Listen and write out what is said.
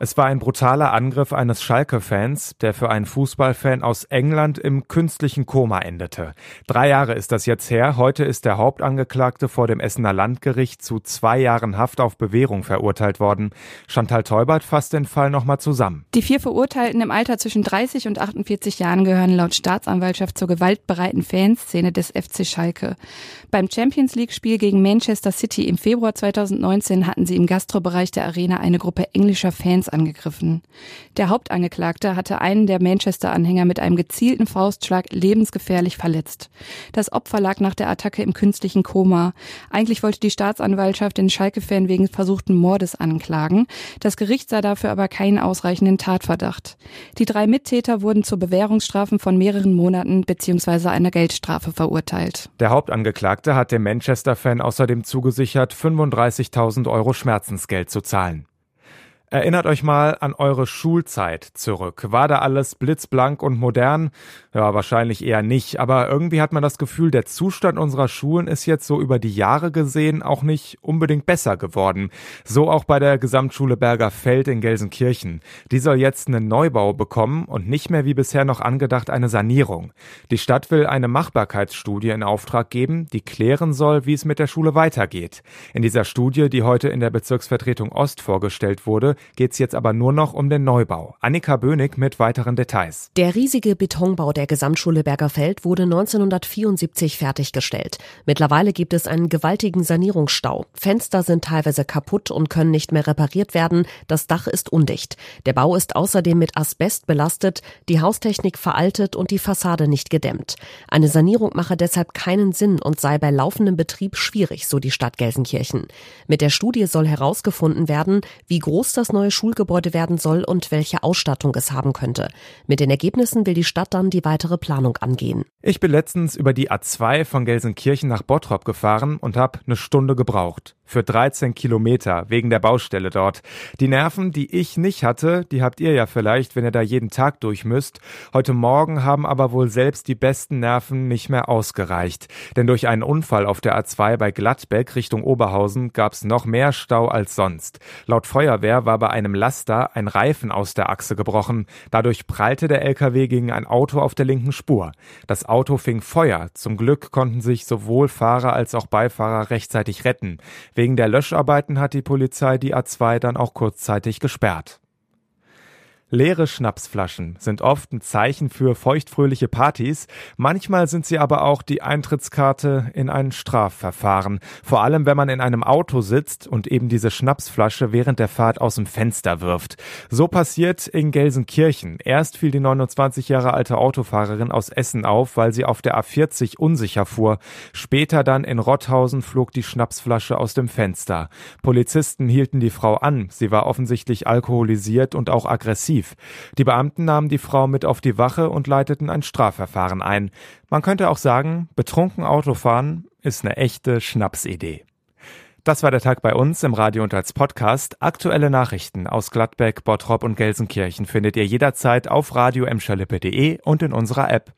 Es war ein brutaler Angriff eines Schalke-Fans, der für einen Fußballfan aus England im künstlichen Koma endete. Drei Jahre ist das jetzt her. Heute ist der Hauptangeklagte vor dem Essener Landgericht zu zwei Jahren Haft auf Bewährung verurteilt worden. Chantal Teubert fasst den Fall nochmal zusammen. Die vier Verurteilten im Alter zwischen 30 und 48 Jahren gehören laut Staatsanwaltschaft zur gewaltbereiten Fanszene des FC Schalke. Beim Champions League-Spiel gegen Manchester City im Februar 2019 hatten sie im Gastrobereich der Arena eine Gruppe englischer Fans angegriffen. Der Hauptangeklagte hatte einen der Manchester-Anhänger mit einem gezielten Faustschlag lebensgefährlich verletzt. Das Opfer lag nach der Attacke im künstlichen Koma. Eigentlich wollte die Staatsanwaltschaft den Schalke-Fan wegen versuchten Mordes anklagen. Das Gericht sah dafür aber keinen ausreichenden Tatverdacht. Die drei Mittäter wurden zu Bewährungsstrafen von mehreren Monaten bzw. einer Geldstrafe verurteilt. Der Hauptangeklagte hat dem Manchester-Fan außerdem zugesichert, 35.000 Euro Schmerzensgeld zu zahlen. Erinnert euch mal an eure Schulzeit zurück. War da alles blitzblank und modern? Ja, wahrscheinlich eher nicht. Aber irgendwie hat man das Gefühl, der Zustand unserer Schulen ist jetzt so über die Jahre gesehen auch nicht unbedingt besser geworden. So auch bei der Gesamtschule Berger Feld in Gelsenkirchen. Die soll jetzt einen Neubau bekommen und nicht mehr wie bisher noch angedacht eine Sanierung. Die Stadt will eine Machbarkeitsstudie in Auftrag geben, die klären soll, wie es mit der Schule weitergeht. In dieser Studie, die heute in der Bezirksvertretung Ost vorgestellt wurde, geht es jetzt aber nur noch um den Neubau. Annika Bönig mit weiteren Details. Der riesige Betonbau der Gesamtschule Bergerfeld wurde 1974 fertiggestellt. Mittlerweile gibt es einen gewaltigen Sanierungsstau. Fenster sind teilweise kaputt und können nicht mehr repariert werden. Das Dach ist undicht. Der Bau ist außerdem mit Asbest belastet, die Haustechnik veraltet und die Fassade nicht gedämmt. Eine Sanierung mache deshalb keinen Sinn und sei bei laufendem Betrieb schwierig, so die Stadt Gelsenkirchen. Mit der Studie soll herausgefunden werden, wie groß das neue Schulgebäude werden soll und welche Ausstattung es haben könnte. Mit den Ergebnissen will die Stadt dann die weitere Planung angehen. Ich bin letztens über die A2 von Gelsenkirchen nach Bottrop gefahren und habe eine Stunde gebraucht für 13 Kilometer wegen der Baustelle dort. Die Nerven, die ich nicht hatte, die habt ihr ja vielleicht, wenn ihr da jeden Tag durch müsst. Heute Morgen haben aber wohl selbst die besten Nerven nicht mehr ausgereicht. Denn durch einen Unfall auf der A2 bei Gladbeck Richtung Oberhausen gab's noch mehr Stau als sonst. Laut Feuerwehr war bei einem Laster ein Reifen aus der Achse gebrochen. Dadurch prallte der LKW gegen ein Auto auf der linken Spur. Das Auto fing Feuer. Zum Glück konnten sich sowohl Fahrer als auch Beifahrer rechtzeitig retten. Wegen der Löscharbeiten hat die Polizei die A2 dann auch kurzzeitig gesperrt. Leere Schnapsflaschen sind oft ein Zeichen für feuchtfröhliche Partys, manchmal sind sie aber auch die Eintrittskarte in ein Strafverfahren, vor allem wenn man in einem Auto sitzt und eben diese Schnapsflasche während der Fahrt aus dem Fenster wirft. So passiert in Gelsenkirchen. Erst fiel die 29 Jahre alte Autofahrerin aus Essen auf, weil sie auf der A40 unsicher fuhr. Später dann in Rotthausen flog die Schnapsflasche aus dem Fenster. Polizisten hielten die Frau an. Sie war offensichtlich alkoholisiert und auch aggressiv. Die Beamten nahmen die Frau mit auf die Wache und leiteten ein Strafverfahren ein. Man könnte auch sagen, betrunken Autofahren ist eine echte Schnapsidee. Das war der Tag bei uns im Radio und als Podcast. Aktuelle Nachrichten aus Gladbeck, Bottrop und Gelsenkirchen findet ihr jederzeit auf radio und in unserer App.